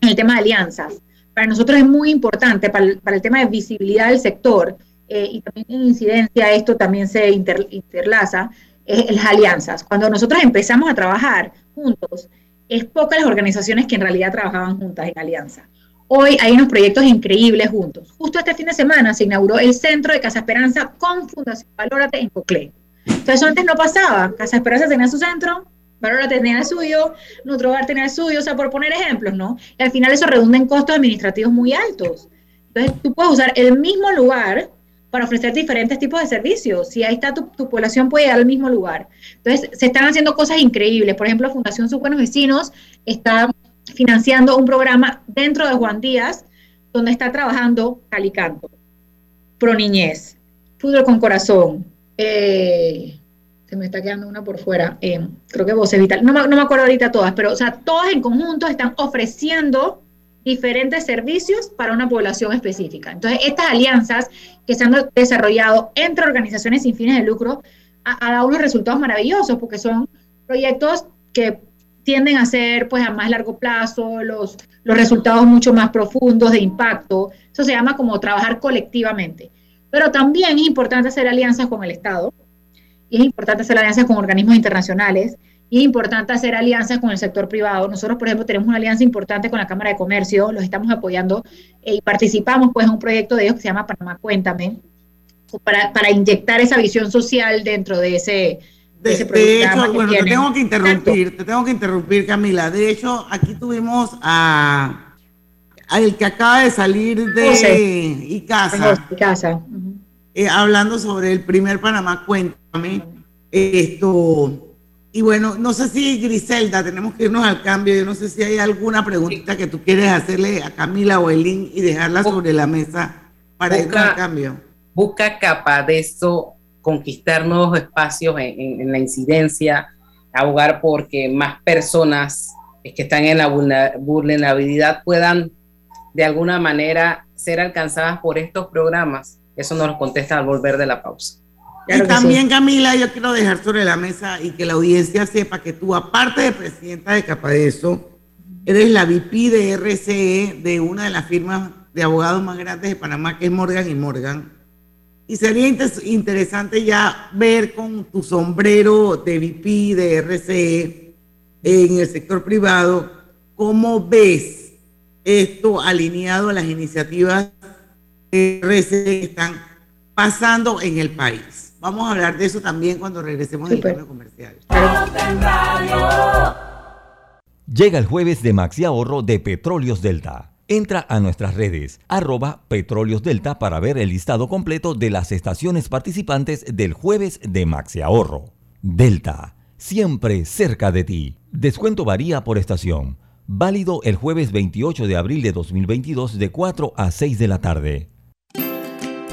en el tema de alianzas. Para nosotros es muy importante, para el, para el tema de visibilidad del sector, eh, y también en incidencia esto también se inter, interlaza, es las alianzas. Cuando nosotros empezamos a trabajar juntos, es pocas las organizaciones que en realidad trabajaban juntas en alianza. Hoy hay unos proyectos increíbles juntos. Justo este fin de semana se inauguró el Centro de Casa Esperanza con Fundación Valórate en Coclé. Entonces antes no pasaba. Casa Esperanza tenía su centro, Valórate tenía el suyo, Nuestro Hogar tenía el suyo, o sea, por poner ejemplos, ¿no? Y al final eso redunda en costos administrativos muy altos. Entonces tú puedes usar el mismo lugar para ofrecer diferentes tipos de servicios. Si ahí está tu, población, puede llegar al mismo lugar. Entonces, se están haciendo cosas increíbles. Por ejemplo, Fundación Sus Buenos Vecinos está financiando un programa dentro de Juan Díaz, donde está trabajando Calicanto, Pro Niñez, Fútbol con Corazón, eh, se me está quedando una por fuera, eh, creo que Voces Vital, no, no me acuerdo ahorita todas, pero o sea, todas en conjunto están ofreciendo diferentes servicios para una población específica. Entonces, estas alianzas que se han desarrollado entre organizaciones sin fines de lucro han dado unos resultados maravillosos porque son proyectos que tienden a ser pues a más largo plazo, los, los resultados mucho más profundos de impacto. Eso se llama como trabajar colectivamente. Pero también es importante hacer alianzas con el Estado y es importante hacer alianzas con organismos internacionales y es importante hacer alianzas con el sector privado. Nosotros, por ejemplo, tenemos una alianza importante con la Cámara de Comercio, los estamos apoyando eh, y participamos pues en un proyecto de ellos que se llama Panamá Cuéntame, para, para inyectar esa visión social dentro de ese, de, ese hecho, bueno, te tengo que interrumpir, te tengo que interrumpir, Camila. De hecho, aquí tuvimos a, el que acaba de salir de Icasa. Eh, hablando sobre el primer Panamá Cuéntame. Esto, y bueno, no sé si Griselda, tenemos que irnos al cambio. Yo no sé si hay alguna preguntita que tú quieres hacerle a Camila o Elín y dejarla sobre la mesa para irnos al cambio. Busca capa de eso, conquistar nuevos espacios en, la incidencia, abogar porque más personas que están en la vulnerabilidad puedan de alguna manera ser alcanzadas por estos programas. Eso nos lo contesta al volver de la pausa y también, Camila, yo quiero dejar sobre la mesa y que la audiencia sepa que tú, aparte de presidenta de Capadeso, eres la VP de RCE de una de las firmas de abogados más grandes de Panamá, que es Morgan y Morgan. Y sería interesante ya ver con tu sombrero de VP de RCE en el sector privado, cómo ves esto alineado a las iniciativas que están pasando en el país. Vamos a hablar de eso también cuando regresemos del cambio comercial. Llega el jueves de Maxi Ahorro de Petróleos Delta. Entra a nuestras redes, arroba Petróleos Delta para ver el listado completo de las estaciones participantes del jueves de Maxi Ahorro. Delta, siempre cerca de ti. Descuento varía por estación. Válido el jueves 28 de abril de 2022 de 4 a 6 de la tarde.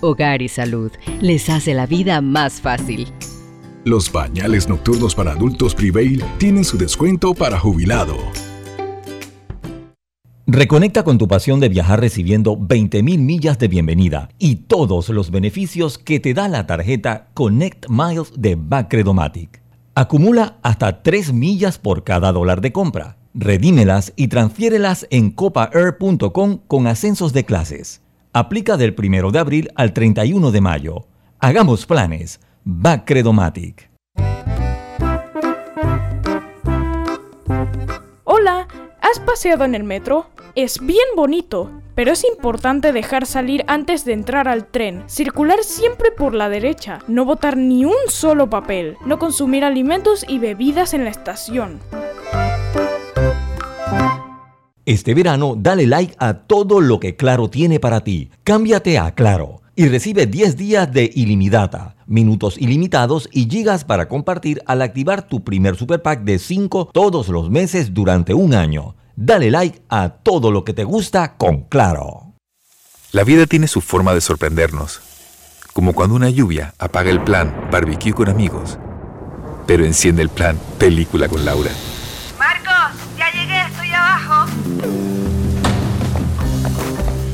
Hogar y Salud les hace la vida más fácil. Los bañales nocturnos para adultos Prevail tienen su descuento para jubilado. Reconecta con tu pasión de viajar recibiendo 20.000 millas de bienvenida y todos los beneficios que te da la tarjeta Connect Miles de Bacredomatic. Acumula hasta 3 millas por cada dólar de compra. Redímelas y transfiérelas en copaair.com con ascensos de clases. Aplica del 1 de abril al 31 de mayo. Hagamos planes. Bacredomatic. Hola, ¿has paseado en el metro? Es bien bonito, pero es importante dejar salir antes de entrar al tren, circular siempre por la derecha, no botar ni un solo papel, no consumir alimentos y bebidas en la estación. Este verano, dale like a todo lo que Claro tiene para ti. Cámbiate a Claro y recibe 10 días de ilimitada, minutos ilimitados y gigas para compartir al activar tu primer super pack de 5 todos los meses durante un año. Dale like a todo lo que te gusta con Claro. La vida tiene su forma de sorprendernos, como cuando una lluvia apaga el plan barbecue con amigos, pero enciende el plan película con Laura.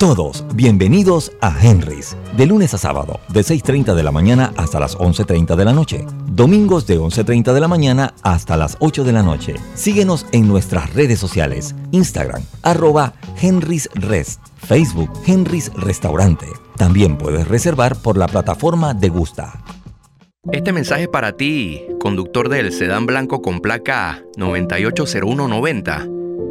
Todos bienvenidos a Henry's, de lunes a sábado, de 6.30 de la mañana hasta las 11.30 de la noche. Domingos de 11.30 de la mañana hasta las 8 de la noche. Síguenos en nuestras redes sociales, Instagram, arroba Henry's Rest, Facebook Henry's Restaurante. También puedes reservar por la plataforma de Gusta. Este mensaje para ti, conductor del sedán blanco con placa 980190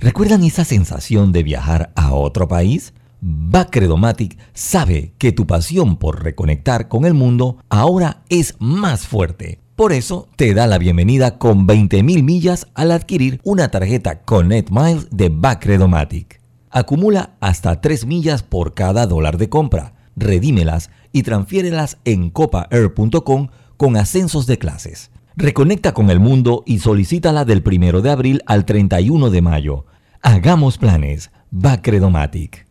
¿Recuerdan esa sensación de viajar a otro país? Bacredomatic sabe que tu pasión por reconectar con el mundo ahora es más fuerte. Por eso te da la bienvenida con 20.000 millas al adquirir una tarjeta Connect Miles de Bacredomatic. Acumula hasta 3 millas por cada dólar de compra. Redímelas y transfiérelas en copaair.com con ascensos de clases. Reconecta con el mundo y solicítala del 1 de abril al 31 de mayo. Hagamos planes. Bacredomatic.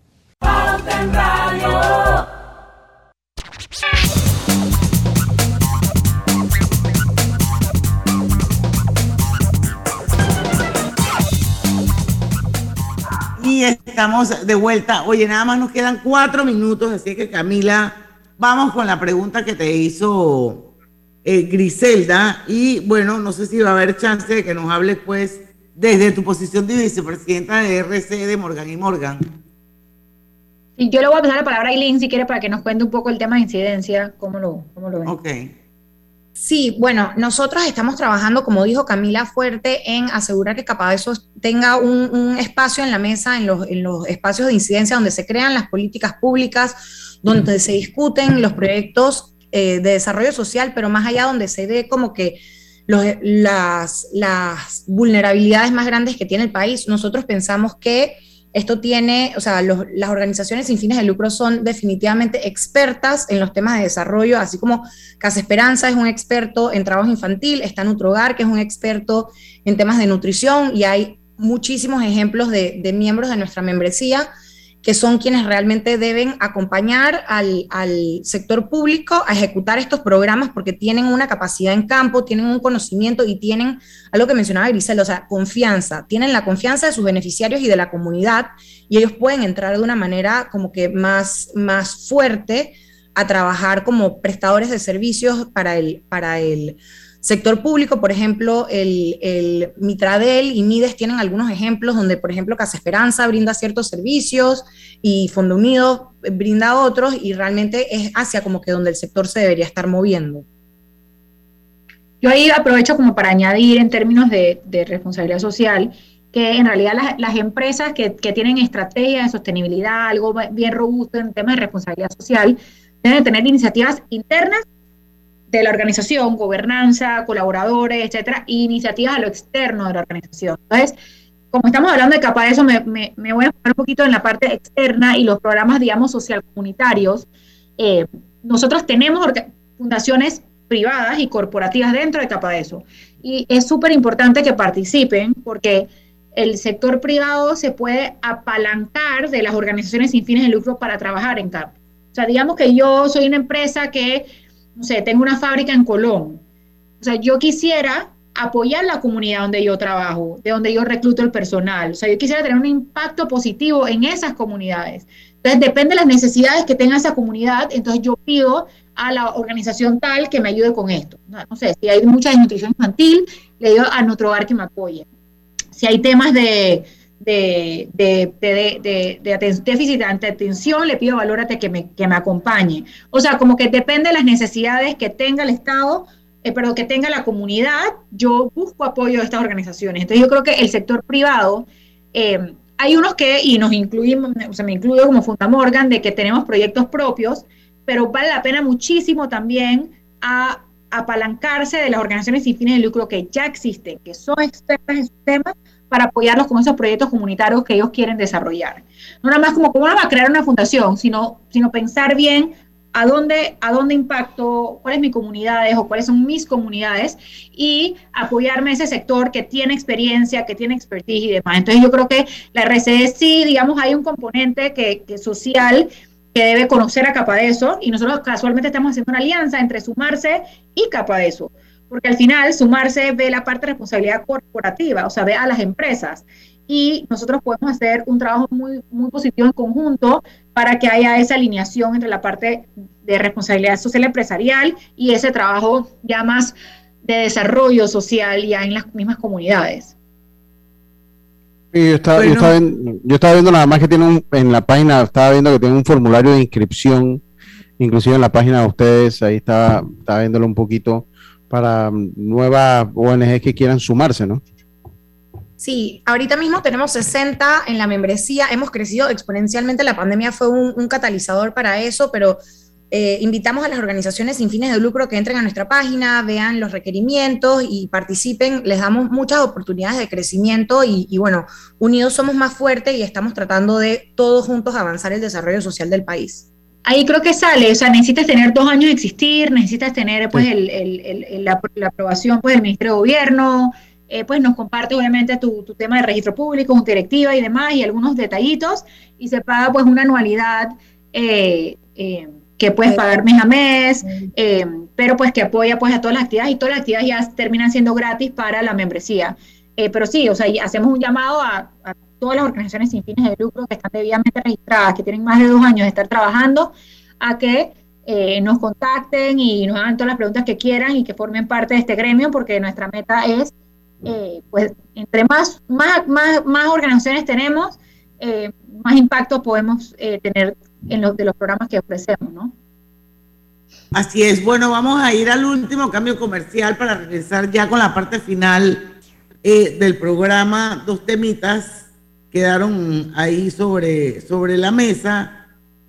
Y estamos de vuelta. Oye, nada más nos quedan cuatro minutos, así que Camila, vamos con la pregunta que te hizo eh, Griselda. Y bueno, no sé si va a haber chance de que nos hables pues desde tu posición de vicepresidenta de RC de Morgan y Morgan. Y yo le voy a pasar la palabra a Eileen si quiere para que nos cuente un poco el tema de incidencia, cómo lo, cómo lo ven. Ok. Sí, bueno, nosotros estamos trabajando, como dijo Camila Fuerte, en asegurar que eso tenga un, espacio en la mesa, en los, en los espacios de incidencia donde se crean las políticas públicas, donde se discuten los proyectos eh, de desarrollo social, pero más allá donde se dé como que las, vulnerabilidades más grandes que tiene el país. Nosotros pensamos que esto tiene, o sea, las organizaciones sin fines de lucro son definitivamente expertas en los temas de desarrollo, así como Casa Esperanza es un experto en trabajo infantil, está Nutrogar, que es un experto en temas de nutrición, y hay muchísimos ejemplos de miembros de nuestra membresía que son quienes realmente deben acompañar al, sector público a ejecutar estos programas porque tienen una capacidad en campo, tienen un conocimiento y tienen algo que mencionaba Grisel, o sea, confianza, tienen la confianza de sus beneficiarios y de la comunidad y ellos pueden entrar de una manera como que más, más fuerte a trabajar como prestadores de servicios para el, para el Sector público, por ejemplo, el, Mitradel y Mides tienen algunos ejemplos donde, por ejemplo, Casa Esperanza brinda ciertos servicios y Fondo Unido brinda otros y realmente es hacia como que donde el sector se debería estar moviendo. Yo ahí aprovecho como para añadir en términos de, responsabilidad social, que en realidad las, empresas que, que, tienen estrategias de sostenibilidad, algo bien robusto en temas de responsabilidad social, deben tener iniciativas internas de la organización, gobernanza, colaboradores, etcétera, e iniciativas a lo externo de la organización. Entonces, como estamos hablando de capa de eso, me, voy a enfocar un poquito en la parte externa y los programas, digamos, social comunitarios. Eh, nosotros tenemos fundaciones privadas y corporativas dentro de capa de eso. Y es súper importante que participen porque el sector privado se puede apalancar de las organizaciones sin fines de lucro para trabajar en CAP. O sea, digamos que yo soy una empresa que no sé, tengo una fábrica en Colón. O sea, yo quisiera apoyar la comunidad donde yo trabajo, de donde yo recluto el personal. O sea, yo quisiera tener un impacto positivo en esas comunidades. Entonces, depende de las necesidades que tenga esa comunidad, entonces yo pido a la organización tal que me ayude con esto. No, sé, si hay mucha desnutrición infantil, le digo a nuestro hogar que me apoye. Si hay temas de, de, de, de, de, déficit ante atención, le pido valórate que me, que me acompañe. O sea, como que depende de las necesidades que tenga el Estado, eh, pero que tenga la comunidad, yo busco apoyo de estas organizaciones. Entonces yo creo que el sector privado, eh, hay unos que, y nos incluimos, o sea, me incluyo como Fundamorgan, de que tenemos proyectos propios, pero vale la pena muchísimo también a apalancarse de las organizaciones sin fines de lucro que ya existen, que son expertas en su tema, para apoyarlos con esos proyectos comunitarios que ellos quieren desarrollar. No nada más como cómo va a crear una fundación, sino, sino pensar bien a dónde, a dónde impacto, cuáles mis comunidades o cuáles son mis comunidades y apoyarme a ese sector que tiene experiencia, que tiene expertise y demás. Entonces yo creo que la RCD sí, digamos, hay un componente que, que social que debe conocer a Capadeso y nosotros casualmente estamos haciendo una alianza entre Sumarse y Capadeso porque al final sumarse ve la parte de responsabilidad corporativa, o sea, ve a las empresas. Y nosotros podemos hacer un trabajo muy, muy positivo en conjunto para que haya esa alineación entre la parte de responsabilidad social empresarial y ese trabajo ya más de desarrollo social ya en las mismas comunidades. yo, estaba, viendo, nada más que tiene en la página, estaba viendo que tiene un formulario de inscripción, inclusive en la página de ustedes, ahí estaba, estaba viéndolo un poquito para nuevas ONG que quieran sumarse, ¿no? Sí, ahorita mismo tenemos 60 en la membresía, hemos crecido exponencialmente, la pandemia fue un, catalizador para eso, pero eh, invitamos a las organizaciones sin fines de lucro que entren a nuestra página, vean los requerimientos y participen, les damos muchas oportunidades de crecimiento y, y bueno, unidos somos más fuertes y estamos tratando de todos juntos avanzar el desarrollo social del país ahí creo que sale, o sea, necesitas tener dos años de existir, necesitas tener pues la, aprobación pues del Ministerio de Gobierno, eh, pues nos comparte obviamente tu, tema de registro público, tu directiva y demás, y algunos detallitos, y se paga pues una anualidad eh, eh, que puedes pagar mes a mes, pero pues que apoya pues a todas las actividades, y todas las actividades ya terminan siendo gratis para la membresía. pero sí, o sea, hacemos un llamado a todas las organizaciones sin fines de lucro que están debidamente registradas, que tienen más de dos años de estar trabajando, a que eh, nos contacten y nos hagan todas las preguntas que quieran y que formen parte de este gremio, porque nuestra meta es, eh, pues, entre más, más, más, más organizaciones tenemos, eh, más impacto podemos tener en los de los programas que ofrecemos, ¿no? Así es. Bueno, vamos a ir al último cambio comercial para regresar ya con la parte final del programa. Dos temitas quedaron ahí sobre, sobre la mesa.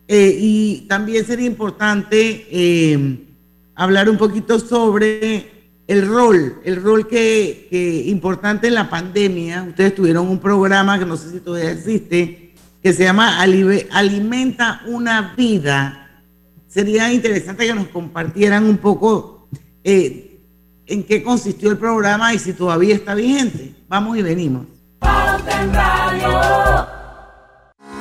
Eh, y también sería importante eh, hablar un poquito sobre el rol, el rol que, que, importante en la pandemia. Ustedes tuvieron un programa que no sé si todavía existe, que se llama Alimenta una vida. Sería interesante que nos compartieran un poco eh, en qué consistió el programa y si todavía está vigente. Vamos y venimos. Open Radio.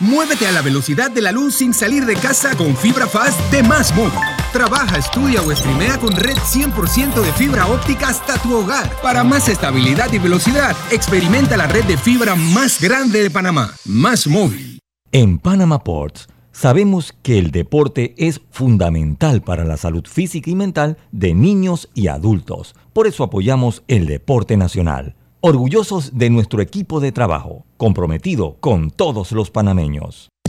Muévete a la velocidad de la luz sin salir de casa con fibra fast de Más Móvil. Trabaja, estudia o streamea con red 100% de fibra óptica hasta tu hogar. Para más estabilidad y velocidad, experimenta la red de fibra más grande de Panamá. Más Móvil. En Panama Ports sabemos que el deporte es fundamental para la salud física y mental de niños y adultos. Por eso apoyamos el deporte nacional orgullosos de nuestro equipo de trabajo, comprometido con todos los panameños.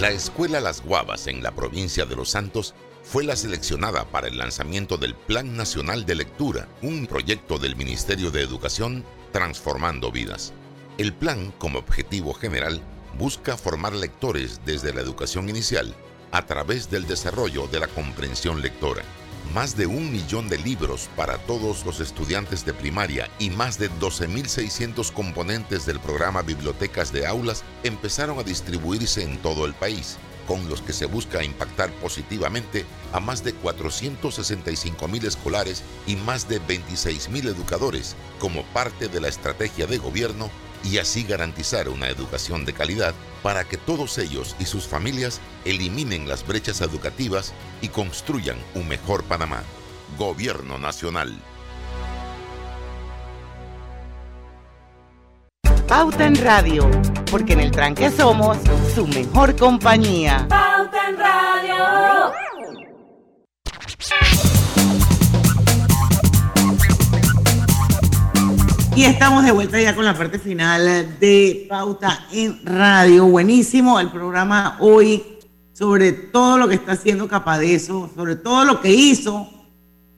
La Escuela Las Guavas en la provincia de Los Santos fue la seleccionada para el lanzamiento del Plan Nacional de Lectura, un proyecto del Ministerio de Educación transformando vidas. El plan, como objetivo general, busca formar lectores desde la educación inicial a través del desarrollo de la comprensión lectora más de un millón de libros para todos los estudiantes de primaria y más de 12.600 componentes del programa Bibliotecas de Aulas empezaron a distribuirse en todo el país, con los que se busca impactar positivamente a más de 465.000 escolares y más de 26.000 educadores como parte de la estrategia de gobierno y así garantizar una educación de calidad para que todos ellos y sus familias eliminen las brechas educativas y construyan un mejor Panamá. Gobierno Nacional. Pauta en Radio, porque en el tranque somos su mejor compañía. Pauta en Radio. Y estamos de vuelta ya con la parte final de Pauta en Radio. Buenísimo el programa hoy sobre todo lo que está haciendo Capadeso, sobre todo lo que hizo.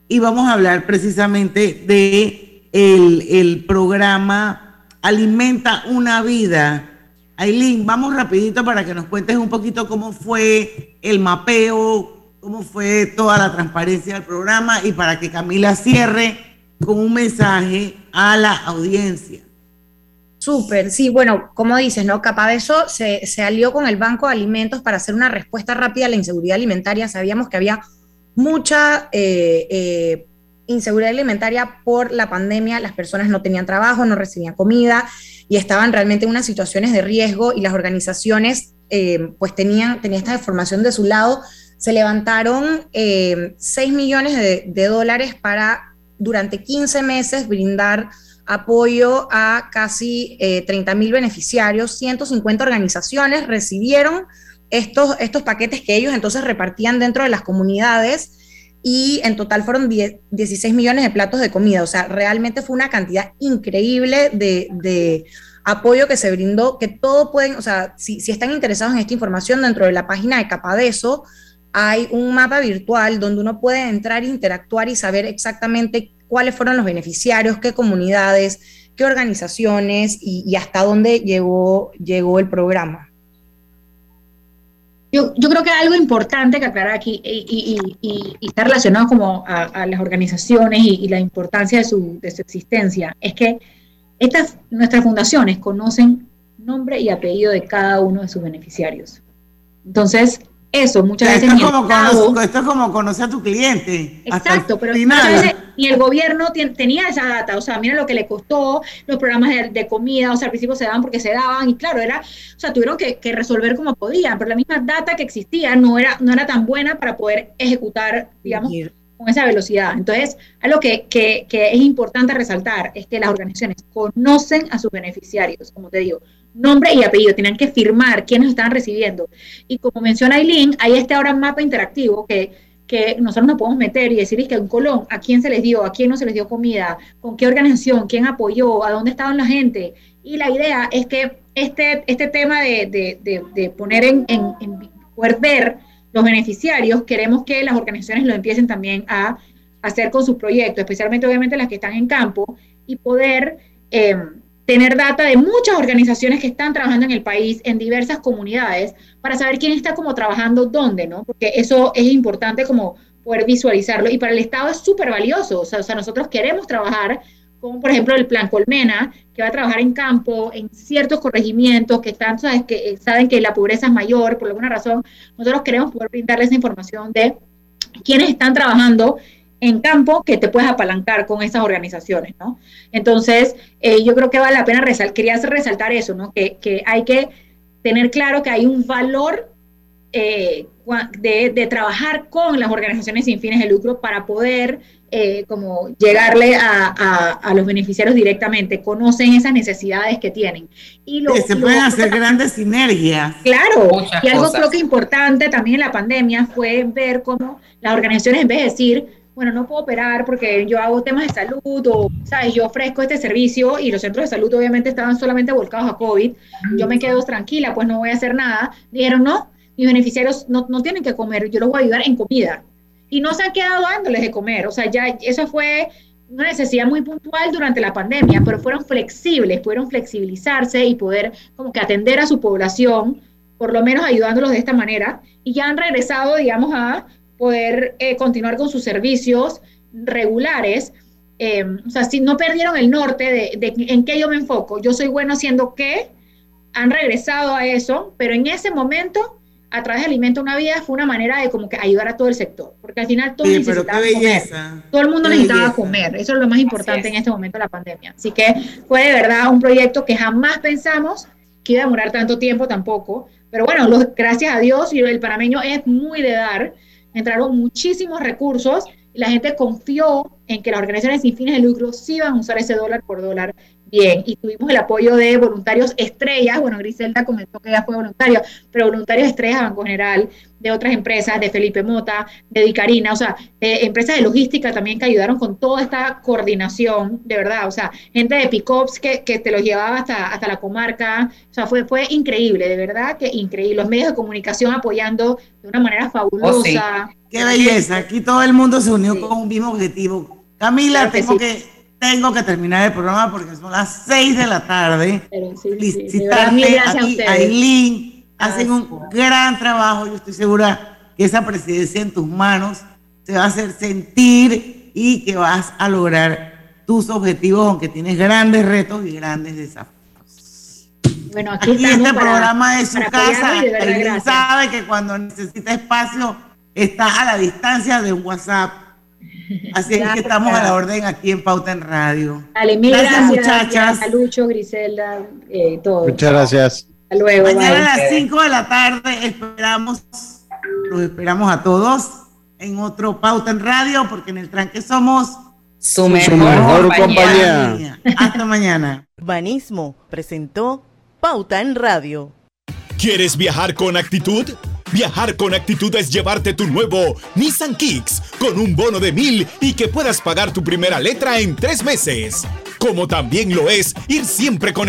Y vamos a hablar precisamente de el, programa Alimenta una vida. Aileen, vamos rapidito para que nos cuentes un poquito cómo fue el mapeo, cómo fue toda la transparencia del programa y para que Camila cierre con un mensaje a la audiencia. Súper, sí, bueno, como dices, ¿no? Capaz de eso se, se, alió con el Banco de Alimentos para hacer una respuesta rápida a la inseguridad alimentaria. Sabíamos que había mucha eh, eh, inseguridad alimentaria por la pandemia, las personas no tenían trabajo, no recibían comida y estaban realmente en unas situaciones de riesgo y las organizaciones eh, pues tenían, tenían esta información de su lado. Se levantaron 6 millones de dólares para durante 15 meses brindar apoyo a casi 30 eh, mil beneficiarios, 150 organizaciones recibieron estos, estos paquetes que ellos entonces repartían dentro de las comunidades y en total fueron 16 millones de platos de comida, o sea, realmente fue una cantidad increíble de, apoyo que se brindó, que todo pueden, o sea, si, si, están interesados en esta información dentro de la página de Capadeso, hay un mapa virtual donde uno puede entrar, interactuar y saber exactamente cuáles fueron los beneficiarios, qué comunidades, qué organizaciones y, hasta dónde llegó, llegó el programa. Yo, creo que algo importante que aclarar aquí y, está relacionado como a, las organizaciones y, la importancia de su, de su existencia es que estas, nuestras fundaciones conocen nombre y apellido de cada uno de sus beneficiarios. Entonces, eso muchas veces esto, es como esto es como conocer a tu cliente. Exacto, pero muchas veces ni el gobierno tenía esa data, o sea, mira lo que le costó los programas de, comida, o sea, al principio se daban porque se daban y claro, era, o sea, tuvieron que, resolver como podían, pero la misma data que existía no era, no era tan buena para poder ejecutar, digamos, con esa velocidad. Entonces, algo que, que, que es importante resaltar es que las organizaciones conocen a sus beneficiarios, como te digo, nombre y apellido, tenían que firmar quiénes estaban recibiendo. Y como menciona Aileen, hay este ahora mapa interactivo que, que nosotros nos podemos meter y decir que en Colón, a quién se les dio, a quién no se les dio comida, con qué organización, quién apoyó, a dónde estaban la gente. Y la idea es que este, este tema de, de, de, poner en, en, poder los beneficiarios, queremos que las organizaciones lo empiecen también a hacer con sus proyectos, especialmente obviamente las que están en campo, y poder... Eh, tener data de muchas organizaciones que están trabajando en el país, en diversas comunidades, para saber quién está como trabajando dónde, ¿no? Porque eso es importante como poder visualizarlo. Y para el Estado es súper valioso. O sea, o sea, nosotros queremos trabajar como por ejemplo el Plan Colmena, que va a trabajar en campo, en ciertos corregimientos que están, sabes, que eh, saben que la pobreza es mayor por alguna razón. Nosotros queremos poder brindarles esa información de quiénes están trabajando en campo que te puedes apalancar con esas organizaciones, ¿no? Entonces, eh, yo creo que vale la pena resaltar, quería resaltar eso, ¿no? Que, que hay que tener claro que hay un valor eh, de, trabajar con las organizaciones sin fines de lucro para poder eh, como llegarle a, los beneficiarios directamente, conocen esas necesidades que tienen. Y se pueden hacer grandes sinergias. Claro, y algo creo que importante también en la pandemia fue ver cómo las organizaciones en vez de decir, bueno, no puedo operar porque yo hago temas de salud o, ¿sabes? Yo ofrezco este servicio y los centros de salud obviamente estaban solamente volcados a COVID. Yo me quedo tranquila, pues no voy a hacer nada. Dijeron, no, mis beneficiarios no, no tienen que comer, yo los voy a ayudar en comida. Y no se han quedado dándoles de comer, o sea, ya eso fue una necesidad muy puntual durante la pandemia, pero fueron flexibles, pudieron flexibilizarse y poder como que atender a su población, por lo menos ayudándolos de esta manera, y ya han regresado, digamos, a poder eh, continuar con sus servicios regulares. Eh, o sea, si no perdieron el norte de, de en qué yo me enfoco, yo soy bueno haciendo qué, han regresado a eso, pero en ese momento a través de Alimenta una Vida fue una manera de como que ayudar a todo el sector, porque al final todo Todo el mundo necesitaba comer, eso es lo más importante en este momento de la pandemia. Así que fue de verdad un proyecto que jamás pensamos que iba a demorar tanto tiempo tampoco, pero bueno, gracias a Dios y el panameño es muy de dar, entraron muchísimos recursos y la gente confió en que las organizaciones sin fines de lucro sí iban a usar ese dólar por dólar bien. Y tuvimos el apoyo de voluntarios estrellas, bueno, Griselda comentó que ella fue voluntaria, pero voluntarios estrellas Banco General, de otras empresas, de Felipe Mota, de Dicarina, o sea, empresas de logística también que ayudaron con toda esta coordinación, de verdad, o sea, gente de Picops que, que te los llevaba hasta, hasta la comarca, o sea, fue, fue increíble, de verdad que increíble. Los medios de comunicación apoyando de una manera fabulosa. Oh, Qué belleza, aquí todo el mundo se unió con un mismo objetivo. Camila, tengo que tengo que terminar el programa porque son las 6 de la tarde. Felicitarte a Aileen. Hacen un gran trabajo. Yo estoy segura que esa presidencia en tus manos te va a hacer sentir y que vas a lograr tus objetivos, aunque tienes grandes retos y grandes desafíos. Bueno, aquí, aquí este programa es su casa. Aileen sabe que cuando necesita espacio está a la distancia de un WhatsApp Así es que estamos a la orden aquí en Pauta en Radio. gracias, muchachas. A Lucho, Griselda, eh, todo. Muchas gracias. Hasta luego. Mañana a las 5 de la tarde esperamos, los esperamos a todos en otro Pauta en Radio, porque en el tranque somos su mejor, compañía. Hasta mañana. Banismo presentó Pauta en Radio. ¿Quieres viajar con actitud? Viajar con actitud es llevarte tu nuevo Nissan Kicks con un bono de mil y que puedas pagar tu primera letra en tres meses. Como también lo es ir siempre conectado